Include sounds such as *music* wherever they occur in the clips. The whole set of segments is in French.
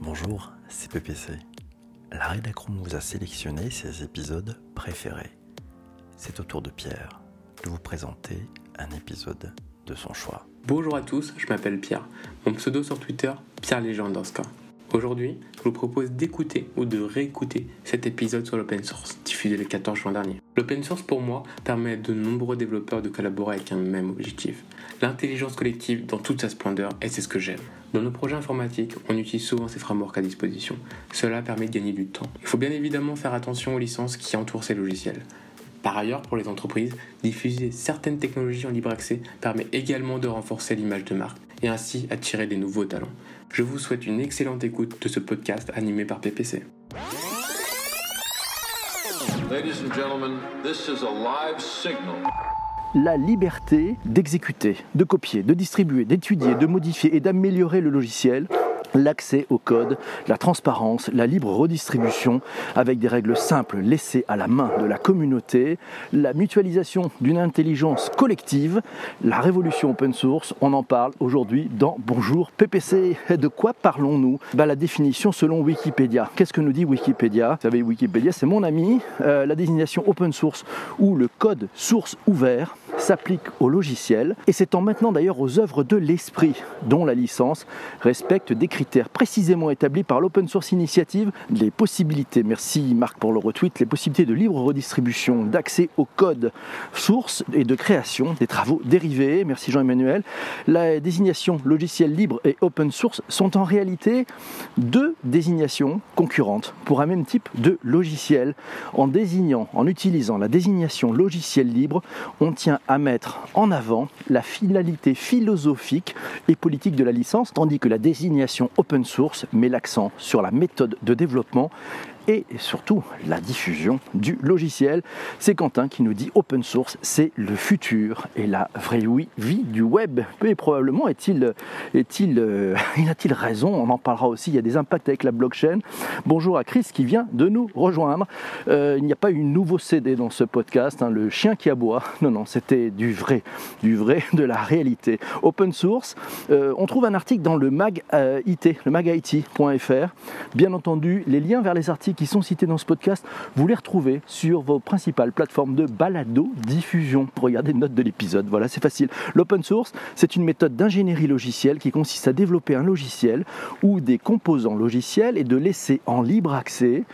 Bonjour, c'est PPC. La rédaction vous a sélectionné ses épisodes préférés. C'est au tour de Pierre de vous présenter un épisode de son choix. Bonjour à tous, je m'appelle Pierre. Mon pseudo sur Twitter, Pierre Légende Aujourd'hui, je vous propose d'écouter ou de réécouter cet épisode sur l'open source, diffusé le 14 juin dernier. L'open source pour moi permet à de nombreux développeurs de collaborer avec un même objectif, l'intelligence collective dans toute sa splendeur, et c'est ce que j'aime. Dans nos projets informatiques, on utilise souvent ces frameworks à disposition. Cela permet de gagner du temps. Il faut bien évidemment faire attention aux licences qui entourent ces logiciels. Par ailleurs, pour les entreprises, diffuser certaines technologies en libre accès permet également de renforcer l'image de marque et ainsi attirer des nouveaux talents. Je vous souhaite une excellente écoute de ce podcast animé par PPC. La liberté d'exécuter, de copier, de distribuer, d'étudier, de modifier et d'améliorer le logiciel l'accès au code, la transparence, la libre redistribution avec des règles simples laissées à la main de la communauté, la mutualisation d'une intelligence collective, la révolution open source, on en parle aujourd'hui dans Bonjour PPC. De quoi parlons-nous? Bah, La définition selon Wikipédia. Qu'est-ce que nous dit Wikipédia? Vous savez, Wikipédia, c'est mon ami. Euh, la désignation open source ou le code source ouvert s'applique au logiciel et s'étend maintenant d'ailleurs aux œuvres de l'esprit dont la licence respecte des critères précisément établis par l'Open Source Initiative, les possibilités, merci Marc pour le retweet, les possibilités de libre redistribution, d'accès au code source et de création des travaux dérivés, merci Jean-Emmanuel. La désignation logiciel libre et open source sont en réalité deux désignations concurrentes pour un même type de logiciel. En désignant, en utilisant la désignation logiciel libre, on tient à mettre en avant la finalité philosophique et politique de la licence, tandis que la désignation open source met l'accent sur la méthode de développement et surtout la diffusion du logiciel. C'est Quentin qui nous dit open source, c'est le futur et la vraie vie du web. Et probablement est-il, est-il, euh, *laughs* a-t-il raison? On en parlera aussi. Il y a des impacts avec la blockchain. Bonjour à Chris qui vient de nous rejoindre. Euh, il n'y a pas eu un nouveau CD dans ce podcast, hein, le chien qui aboie. *laughs* Non, non, c'était du vrai, du vrai, de la réalité. Open source. Euh, on trouve un article dans le mag IT, le magit.fr. Bien entendu, les liens vers les articles qui sont cités dans ce podcast, vous les retrouvez sur vos principales plateformes de balado diffusion. Regardez les notes de l'épisode, voilà, c'est facile. L'open source, c'est une méthode d'ingénierie logicielle qui consiste à développer un logiciel ou des composants logiciels et de laisser en libre accès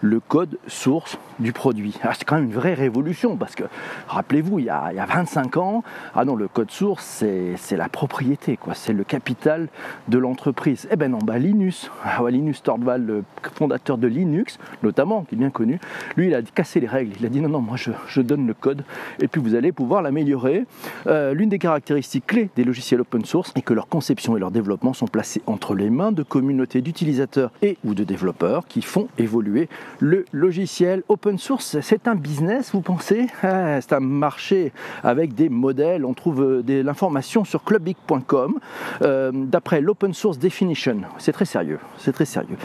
le code source du produit. Ah, c'est quand même une vraie révolution parce que, rappelez-vous, il, y a 25 ans, ah le code source, c'est la propriété, quoi, c'est le capital de l'entreprise. Eh ben non, bah Linus, *laughs* ah Linus Torvald, le fondateur de Linux, notamment, qui est bien connu, lui, il a cassé les règles. Il a dit non, non, moi je, donne le code et puis vous allez pouvoir l'améliorer. Euh, l'une des caractéristiques clés des logiciels open source est que leur conception et leur développement sont placés entre les mains de communautés d'utilisateurs et ou de développeurs qui font évoluer le logiciel open source. C'est un business, vous pensez? Ah, C'est un marché avec des modèles. On trouve euh, de l'information sur clubic.com euh, d'après l'Open Source Definition. C'est très sérieux, c'est très sérieux.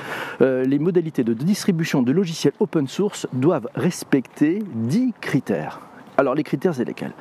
Euh, les modalités de distribution de logiciels open source doivent respecter 10 critères. Alors les critères, c'est lesquels?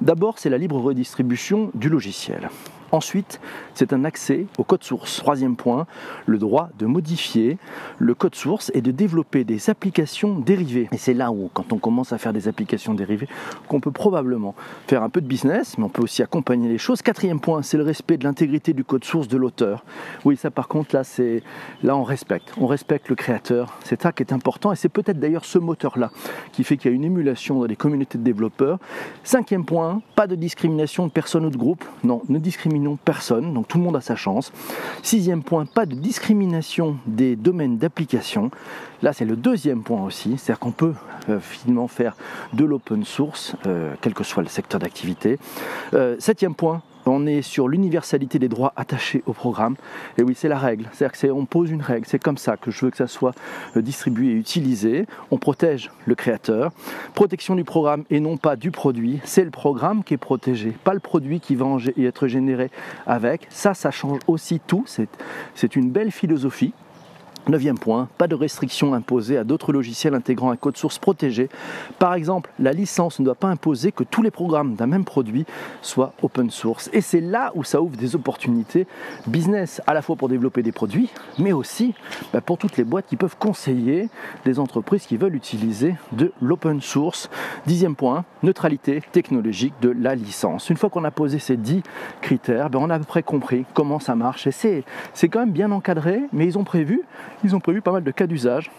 D'abord, c'est la libre redistribution du logiciel. Ensuite, c'est un accès au code source. Troisième point, le droit de modifier le code source et de développer des applications dérivées. Et c'est là où, quand on commence à faire des applications dérivées, qu'on peut probablement faire un peu de business, mais on peut aussi accompagner les choses. Quatrième point, c'est le respect de l'intégrité du code source de l'auteur. Oui, ça par contre, là, c'est là on respecte. On respecte le créateur. C'est ça qui est important et c'est peut-être d'ailleurs ce moteur-là qui fait qu'il y a une émulation dans les communautés de développeurs. Cinquième point, pas de discrimination de personne ou de groupe. Non, ne discriminez personne, donc tout le monde a sa chance. Sixième point, pas de discrimination des domaines d'application. Là, c'est le deuxième point aussi, c'est-à-dire qu'on peut euh, finalement faire de l'open source, euh, quel que soit le secteur d'activité. Euh, septième point, on est sur l'universalité des droits attachés au programme. Et oui, c'est la règle. C'est-à-dire qu'on pose une règle. C'est comme ça que je veux que ça soit euh, distribué et utilisé. On protège le créateur. Protection du programme et non pas du produit. C'est le programme qui est protégé, pas le produit qui va être généré avec. Ça, ça change aussi tout. C'est une belle philosophie. Neuvième point, pas de restrictions imposées à d'autres logiciels intégrant un code source protégé. Par exemple, la licence ne doit pas imposer que tous les programmes d'un même produit soient open source. Et c'est là où ça ouvre des opportunités business, à la fois pour développer des produits, mais aussi bah, pour toutes les boîtes qui peuvent conseiller des entreprises qui veulent utiliser de l'open source. Dixième point, neutralité technologique de la licence. Une fois qu'on a posé ces dix critères, ben, on a à peu près compris comment ça marche. Et c'est quand même bien encadré, mais ils ont prévu ils ont prévu pas mal de cas d'usage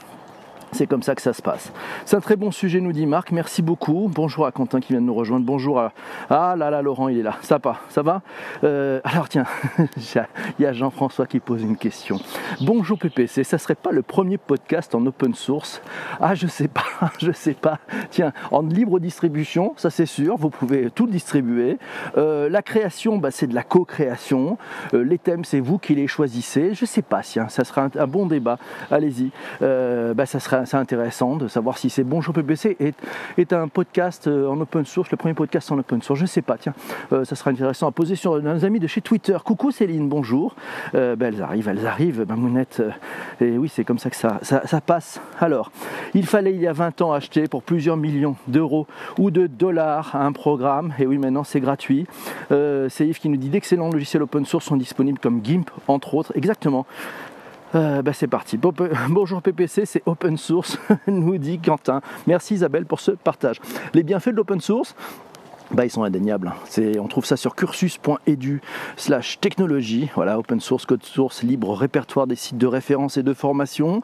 c'est comme ça que ça se passe. C'est un très bon sujet, nous dit Marc. Merci beaucoup. Bonjour à Quentin qui vient de nous rejoindre. Bonjour à. Ah là là, Laurent, il est là. Ça va Ça va euh, Alors tiens, *laughs* il y a Jean-François qui pose une question. Bonjour PPC, ça serait pas le premier podcast en open source? Ah, je sais pas, *laughs* je sais pas. Tiens, en libre distribution, ça c'est sûr, vous pouvez tout distribuer. Euh, la création, bah, c'est de la co-création. Euh, les thèmes, c'est vous qui les choisissez. Je sais pas, tiens, ça sera un, bon débat. Allez-y. Bah, ça sera c'est intéressant de savoir si c'est Bonjour PPC est, est un podcast euh, en open source, le premier podcast en open source. Je sais pas, tiens, euh, ça sera intéressant à poser sur nos amis de chez Twitter. Coucou Céline, bonjour. Euh, ben, elles arrivent, elles arrivent, Mamounette. et oui, c'est comme ça que ça, ça, passe. Alors, il fallait il y a 20 ans acheter pour plusieurs millions d'euros ou de dollars un programme. Et oui, maintenant c'est gratuit. c'est Yves qui nous dit d'excellents logiciels open source sont disponibles comme GIMP, entre autres. Exactement. Euh, bah, c'est parti. *laughs* Bonjour PPC, c'est open source, *laughs* nous dit Quentin. Merci Isabelle pour ce partage. Les bienfaits de l'open source, bah, ils sont indéniables. on trouve ça sur cursus.edu slash technologie. Voilà, open source, code source, libre répertoire des sites de référence et de formation.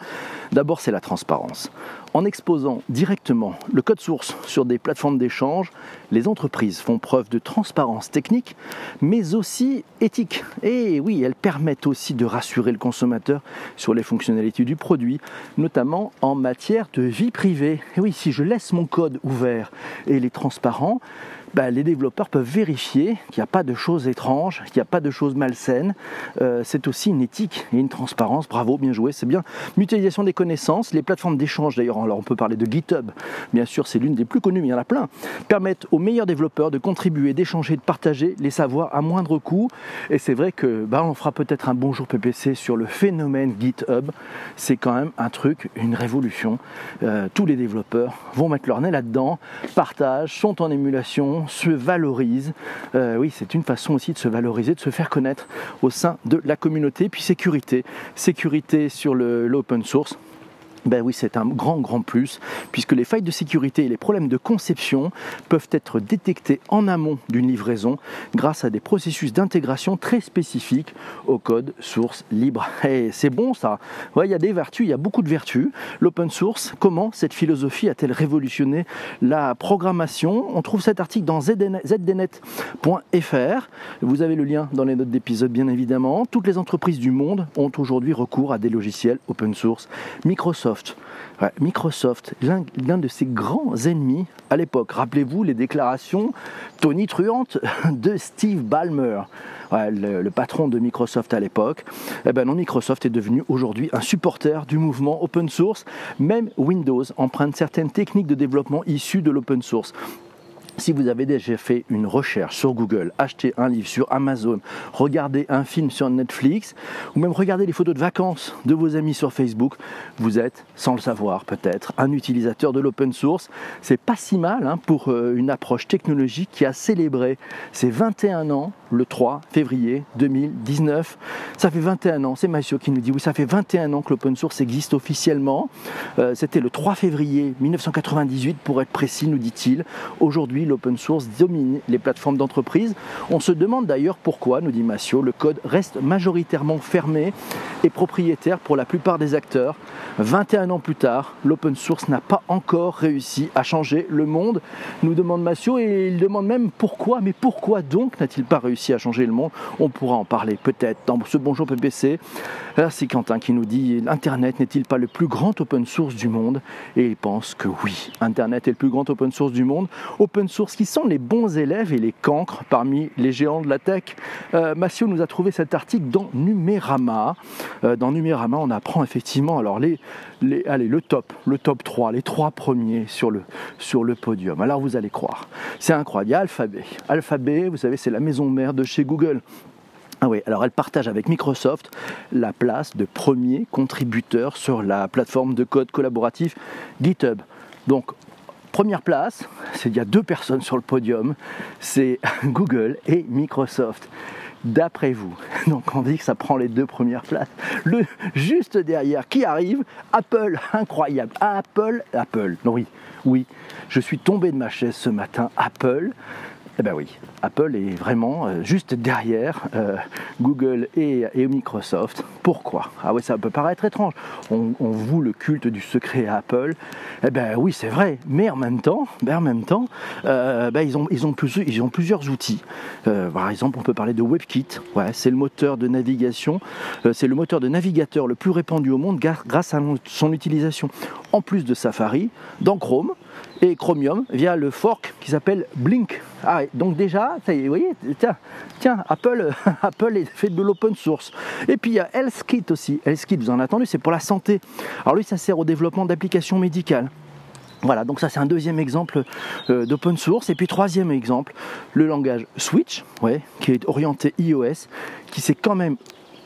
D'abord, c'est la transparence. En exposant directement le code source sur des plateformes d'échange, les entreprises font preuve de transparence technique, mais aussi éthique. Et oui, elles permettent aussi de rassurer le consommateur sur les fonctionnalités du produit, notamment en matière de vie privée. Et oui, si je laisse mon code ouvert et il est transparent, bah, les développeurs peuvent vérifier qu'il n'y a pas de choses étranges, qu'il n'y a pas de choses malsaines. Euh, c'est aussi une éthique et une transparence. Bravo, bien joué, c'est bien. Mutualisation des connaissances, les plateformes d'échange d'ailleurs, alors on peut parler de GitHub, bien sûr c'est l'une des plus connues, mais il y en a plein, permettent aux meilleurs développeurs de contribuer, d'échanger, de partager les savoirs à moindre coût. Et c'est vrai que bah, on fera peut-être un bonjour PPC sur le phénomène GitHub. C'est quand même un truc, une révolution. Euh, tous les développeurs vont mettre leur nez là-dedans, partagent, sont en émulation, se valorise. Euh, oui, c'est une façon aussi de se valoriser, de se faire connaître au sein de la communauté. Puis sécurité, sécurité sur l'open source. Ben oui, c'est un grand, grand plus, puisque les failles de sécurité et les problèmes de conception peuvent être détectés en amont d'une livraison grâce à des processus d'intégration très spécifiques au code source libre. *laughs* Et c'est bon ça. il y a des vertus, il y a beaucoup de vertus. L'open source, comment cette philosophie a-t-elle révolutionné la programmation? On trouve cet article dans zdnet.fr. Vous avez le lien dans les notes d'épisode, bien évidemment. Toutes les entreprises du monde ont aujourd'hui recours à des logiciels open source. Microsoft Microsoft. l'un de ses grands ennemis à l'époque. Rappelez-vous les déclarations tonitruantes de Steve Ballmer, le, patron de Microsoft à l'époque. Eh ben non, Microsoft est devenu aujourd'hui un supporter du mouvement open source. Même Windows emprunte certaines techniques de développement issues de l'open source. Si vous avez déjà fait une recherche sur Google, acheté un livre sur Amazon, regardé un film sur Netflix, ou même regardé les photos de vacances de vos amis sur Facebook, vous êtes, sans le savoir peut-être, un utilisateur de l'open source. C'est pas si mal hein, pour euh, une approche technologique qui a célébré ses 21 ans le 3 février 2019. Ça fait 21 ans, c'est Mathieu qui nous dit, oui, ça fait 21 ans que l'open source existe officiellement. Euh, c'était le 3 février 1998 pour être précis, nous dit-il. Aujourd'hui, l'open source domine les plateformes d'entreprise. On se demande d'ailleurs pourquoi, nous dit Massio, le code reste majoritairement fermé et propriétaire pour la plupart des acteurs. 21 ans plus tard, l'open source n'a pas encore réussi à changer le monde, nous demande Massio, et il demande même pourquoi, mais pourquoi donc n'a-t-il pas réussi à changer le monde? On pourra en parler peut-être dans ce Bonjour PPC. c'est Quentin qui nous dit Internet n'est-il pas le plus grand open source du monde? Et il pense que oui, Internet est le plus grand open source du monde. Sources qui sont les bons élèves et les cancres parmi les géants de la tech. Euh, Massio nous a trouvé cet article dans Numérama. Euh, dans Numérama, on apprend effectivement alors les, allez, le top, le top 3, les trois premiers sur le, sur le podium. Alors vous allez croire, c'est incroyable. Il y a Alphabet. Alphabet, vous savez, c'est la maison mère de chez Google. Ah oui, alors elle partage avec Microsoft la place de premier contributeur sur la plateforme de code collaboratif GitHub. Donc première place, il y a deux personnes sur le podium, c'est *laughs* Google et Microsoft d'après vous. *laughs* Donc on dit que ça prend les deux premières places. Le juste derrière qui arrive, Apple, *laughs* incroyable. Apple, Apple. Non oui, oui. Je suis tombé de ma chaise ce matin. Apple. Eh bien oui, Apple est vraiment euh, juste derrière euh, Google et, Microsoft. Pourquoi? Ah oui, ça peut paraître étrange. On, voue le culte du secret à Apple. Eh bien oui, c'est vrai. Mais en même temps, ben, euh, ils, ont, plusieurs outils. par exemple, on peut parler de WebKit. C'est le moteur de navigation. c'est le moteur de navigateur le plus répandu au monde grâce à son utilisation. En plus de Safari, dans Chrome, et Chromium via le fork qui s'appelle Blink. Ah, donc déjà, vous voyez, tiens, tiens Apple, *laughs* Apple fait de l'open source. Et puis il y a HealthKit aussi. HealthKit, vous en avez c'est pour la santé. Alors lui, ça sert au développement d'applications médicales. Voilà, donc ça c'est un deuxième exemple euh, d'open source. Et puis troisième exemple, le langage Switch, ouais, qui est orienté iOS, qui s'est quand même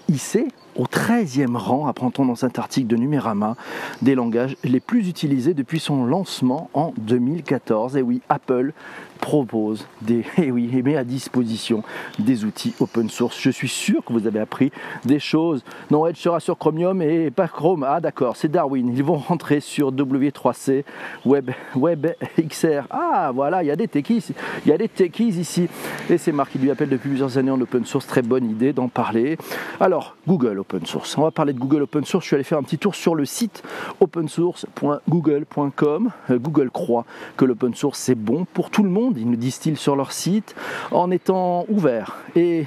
hissé au 13e rang, apprend-on dans cet article de Numérama, des langages les plus utilisés depuis son lancement en 2014. Et oui, Apple propose des, *laughs* et oui, et met à disposition des outils open source. Je suis sûr que vous avez appris des choses. Non, Edge sera sur Chromium et pas Chrome. Ah d'accord, c'est Darwin. Ils vont rentrer sur W3C, Web, Web XR. Ah voilà, il y a des techies, il y a des techies ici. Et c'est Marc qui lui appelle depuis plusieurs années en open source. Très bonne idée d'en parler. Alors, Google open source. On va parler de Google open source. Je suis allé faire un petit tour sur le site opensource.google.com. Euh, Google croit que l'open source c'est bon pour tout le monde ils nous disent-ils sur leur site, en étant ouvert et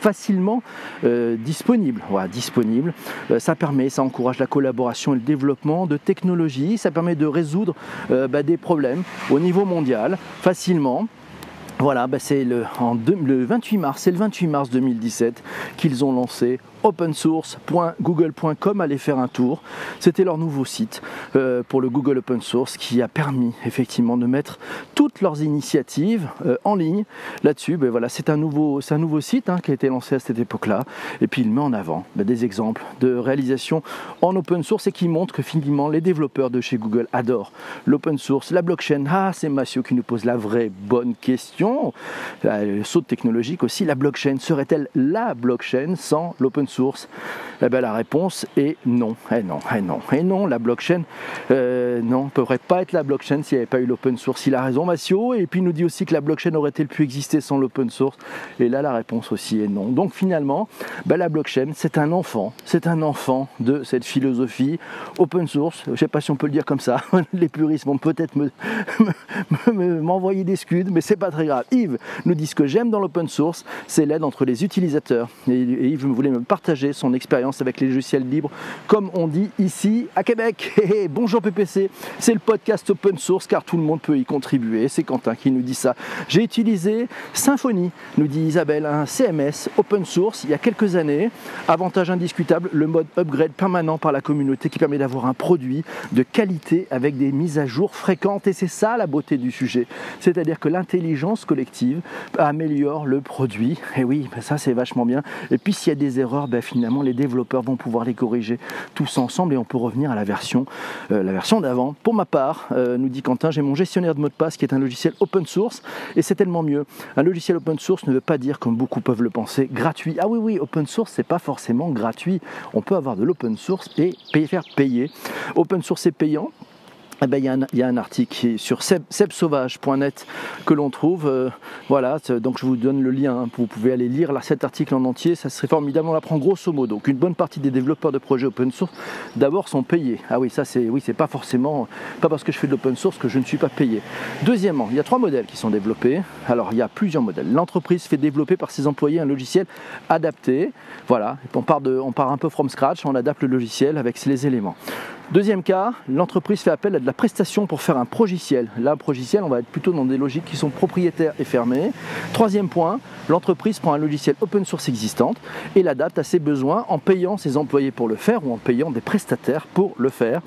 facilement euh, disponible. Voilà, disponible. Euh, ça permet, ça encourage la collaboration et le développement de technologies. Ça permet de résoudre euh, bah, des problèmes au niveau mondial facilement. Voilà, bah, c'est le 28 mars, c'est le 28 mars 2017 qu'ils ont lancé opensource.google.com, allez faire un tour. C'était leur nouveau site euh, pour le Google Open Source qui a permis effectivement de mettre toutes leurs initiatives euh, en ligne là-dessus. Ben voilà, c'est un nouveau, un nouveau site hein, qui a été lancé à cette époque-là. Et puis il met en avant ben, des exemples de réalisation en open source et qui montre que finalement les développeurs de chez Google adorent l'open source, la blockchain. Ah, c'est Massio qui nous pose la vraie bonne question. Euh, le saut technologique aussi. La blockchain serait-elle la blockchain sans l'open source source eh ben, La réponse est non. Et eh non, et eh non, et non, la blockchain, euh, non, ne pourrait pas être la blockchain s'il n'y avait pas eu l'open source. Il a raison, Massio. Et puis il nous dit aussi que la blockchain aurait-elle pu exister sans l'open source? Et là, la réponse aussi est non. Donc finalement, ben, la blockchain, c'est un enfant. C'est un enfant de cette philosophie open source. Je ne sais pas si on peut le dire comme ça. *laughs* Les puristes vont peut-être m'envoyer des scuds, mais c'est pas très grave. Yves nous dit ce que j'aime dans l'open source, c'est l'aide entre les utilisateurs. Et Yves voulait me partager son expérience avec les logiciels libres, comme on dit ici à Québec. *laughs* bonjour PPC, c'est le podcast open source car tout le monde peut y contribuer. C'est Quentin qui nous dit ça. J'ai utilisé Symfony, nous dit Isabelle, un CMS open source il y a quelques années. Avantage indiscutable, le mode upgrade permanent par la communauté qui permet d'avoir un produit de qualité avec des mises à jour fréquentes. Et c'est ça la beauté du sujet. C'est-à-dire que l'intelligence collective améliore le produit. Et oui, ben ça c'est vachement bien. Et puis s'il y a des erreurs, ben, finalement les développeurs vont pouvoir les corriger tous ensemble et on peut revenir à la version, euh, la version d'avant. Pour ma part, euh, nous dit Quentin, j'ai mon gestionnaire de mot de passe qui est un logiciel open source et c'est tellement mieux. Un logiciel open source ne veut pas dire, comme beaucoup peuvent le penser, gratuit. Ah oui, oui, open source, c'est pas forcément gratuit. On peut avoir de l'open source et faire payer. Open source est payant, eh ben, il, y a un, article qui est sur sebsauvage.net que l'on trouve. Euh, voilà, donc je vous donne le lien. Hein, vous pouvez aller lire cet article en entier. Ça serait formidable. On l'apprend grosso modo. Donc une bonne partie des développeurs de projets open source d'abord sont payés. Ah oui, ça c'est oui, pas forcément pas parce que je fais de l'open source que je ne suis pas payé. Deuxièmement, il y a trois modèles qui sont développés. Alors il y a plusieurs modèles. L'entreprise fait développer par ses employés un logiciel adapté. Voilà, on part de, on part un peu from scratch. On adapte le logiciel avec les éléments. Deuxième cas, l'entreprise fait appel à de la prestation pour faire un progiciel. Là, progiciel, on va être plutôt dans des logiques qui sont propriétaires et fermées. Troisième point, l'entreprise prend un logiciel open source existant et l'adapte à ses besoins en payant ses employés pour le faire ou en payant des prestataires pour le faire.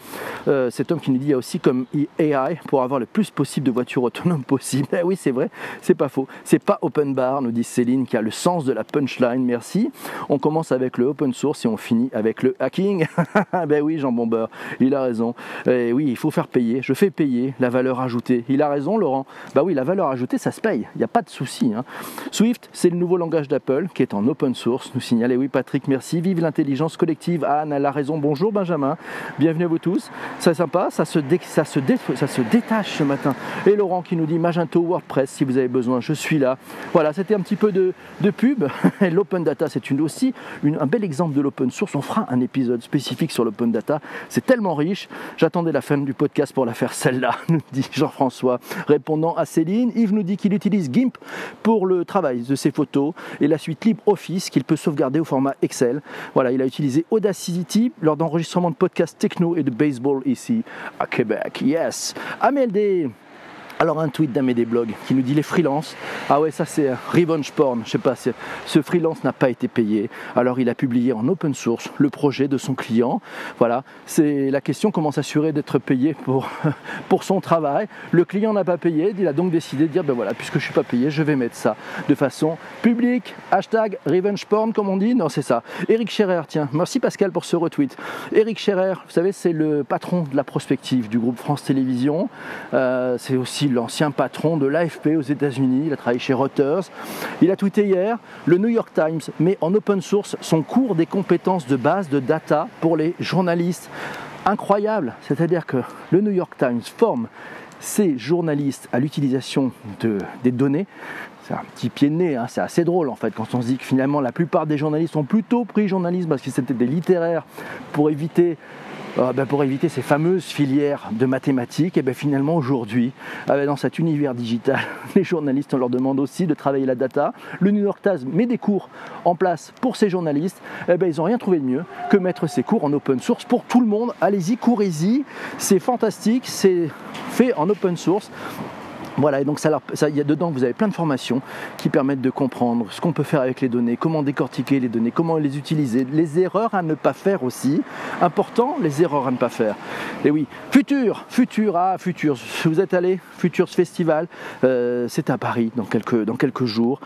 Euh, cet homme qui nous dit il y a aussi comme AI pour avoir le plus possible de voitures autonomes *laughs* possible. Eh oui, c'est vrai, c'est pas faux. C'est pas open bar, nous dit Céline, qui a le sens de la punchline. Merci. On commence avec le open source et on finit avec le hacking. *laughs* ben oui, Jean Bomber. Il a raison. Oui, il faut faire payer. Je fais payer la valeur ajoutée. Il a raison, Laurent. Bah oui, la valeur ajoutée, ça se paye. Il n'y a pas de souci. Hein. Swift, c'est le nouveau langage d'Apple qui est en open source. Nous signalait, oui, Patrick, merci. Vive l'intelligence collective. Anne, elle a raison. Bonjour, Benjamin. Bienvenue à vous tous. C'est sympa. Ça se, détache ce matin. Et Laurent qui nous dit Magento WordPress, si vous avez besoin, je suis là. Voilà, c'était un petit peu de, pub. *laughs* L'open data, c'est une aussi un bel exemple de l'open source. On fera un épisode spécifique sur l'open data. C'est riche. J'attendais la fin du podcast pour la faire celle-là, *laughs* nous dit Jean-François. Répondant à Céline, Yves nous dit qu'il utilise GIMP pour le travail de ses photos et la suite LibreOffice qu'il peut sauvegarder au format Excel. Voilà, il a utilisé Audacity lors d'enregistrement de podcasts techno et de baseball ici à Québec. Yes. AMLD, alors un tweet d'un des blogs qui nous dit les freelances. Ah ouais, ça c'est revenge porn. Je sais pas, ce freelance n'a pas été payé. Alors il a publié en open source le projet de son client. Voilà, c'est la question comment s'assurer d'être payé pour, *laughs* pour son travail. Le client n'a pas payé, il a donc décidé de dire ben voilà, puisque je suis pas payé, je vais mettre ça de façon publique. Hashtag revenge porn comme on dit. Non, c'est ça. Eric Scherer, tiens, merci Pascal pour ce retweet. Eric Scherer, vous savez, c'est le patron de la prospective du groupe France Télévisions. Euh, c'est aussi l'ancien patron de l'AFP aux États-Unis. Il a travaillé chez Reuters. Il a tweeté hier le New York Times met en open source son cours des compétences de base de data pour les journalistes. Incroyable, c'est-à-dire que le New York Times forme ses journalistes à l'utilisation de, des données. C'est un petit pied de nez, hein. c'est assez drôle en fait quand on se dit que finalement la plupart des journalistes ont plutôt pris journalisme parce que c'était des littéraires pour éviter euh, ben, pour éviter ces fameuses filières de mathématiques, et ben finalement aujourd'hui, ah ben, dans cet univers digital, *laughs* les journalistes, on leur demande aussi de travailler la data. Le New York Times met des cours en place pour ces journalistes. Ben, ils n'ont rien trouvé de mieux que mettre ces cours en open source pour tout le monde. Allez-y, courez-y. C'est fantastique, c'est fait en open source. Voilà, et donc ça, ça, y a dedans, vous avez plein de formations qui permettent de comprendre ce qu'on peut faire avec les données, comment décortiquer les données, comment les utiliser, les erreurs à ne pas faire aussi. Important, les erreurs à ne pas faire. Et oui, Futur, Futur, ah, Futur, vous êtes allé, Futures Festival, euh, c'est à Paris dans quelques, dans quelques jours.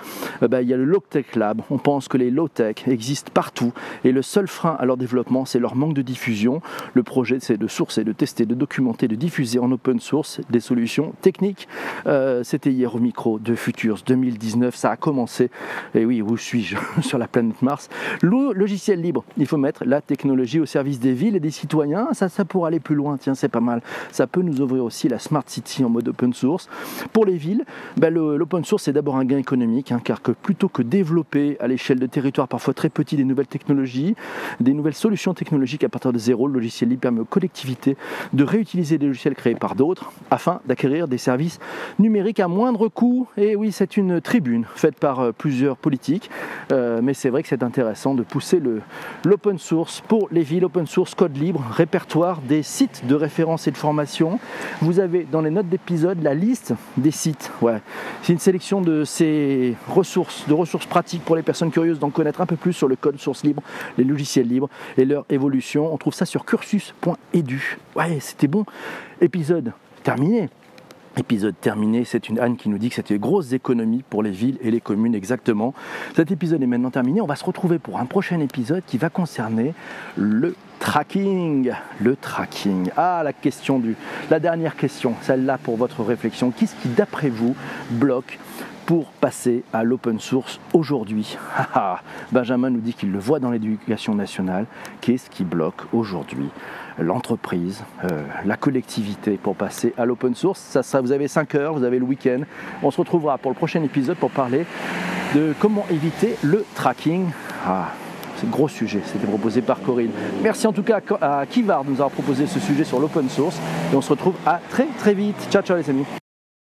Euh, bah, il y a le Low Tech Lab, on pense que les low tech existent partout et le seul frein à leur développement, c'est leur manque de diffusion. Le projet, c'est de sourcer, de tester, de documenter, de diffuser en open source des solutions techniques euh, c'était hier au micro de Futures 2019, ça a commencé. Et oui, où suis-je *laughs* Sur la planète Mars? Le logiciel libre, il faut mettre la technologie au service des villes et des citoyens. Ça, ça pour aller plus loin, tiens, c'est pas mal. Ça peut nous ouvrir aussi la Smart City en mode open source. Pour les villes, ben, l'open source, c'est d'abord un gain économique, hein, car que plutôt que développer à l'échelle de territoires parfois très petits des nouvelles technologies, des nouvelles solutions technologiques à partir de zéro, le logiciel libre permet aux collectivités de réutiliser des logiciels créés par d'autres afin d'acquérir des services numérique à moindre coût. Et oui, c'est une tribune faite par euh, plusieurs politiques, euh, mais c'est vrai que c'est intéressant de pousser l'open source pour les villes, open source, code libre, répertoire des sites de référence et de formation. Vous avez dans les notes d'épisode la liste des sites. C'est une sélection de ces ressources, de ressources pratiques pour les personnes curieuses d'en connaître un peu plus sur le code source libre, les logiciels libres et leur évolution. On trouve ça sur cursus.edu. Ouais, c'était bon. Épisode terminé. Épisode terminé, c'est une Anne qui nous dit que c'était grosses économies pour les villes et les communes exactement. Cet épisode est maintenant terminé, on va se retrouver pour un prochain épisode qui va concerner le tracking. Le tracking. Ah, la question du... La dernière question, celle-là pour votre réflexion. Qu'est-ce qui, d'après vous, bloque passer à l'open source aujourd'hui *laughs* Benjamin nous dit qu'il le voit dans l'éducation nationale. Qu'est-ce qui bloque aujourd'hui l'entreprise, euh, la collectivité pour passer à l'open source? Ça, ça, vous avez 5 heures, vous avez le week-end. On se retrouvera pour le prochain épisode pour parler de comment éviter le tracking. Ah, c'est gros sujet, c'était proposé par Corinne. Merci en tout cas à Kivard de nous avoir proposé ce sujet sur l'open source et on se retrouve à très très vite. Ciao ciao les amis.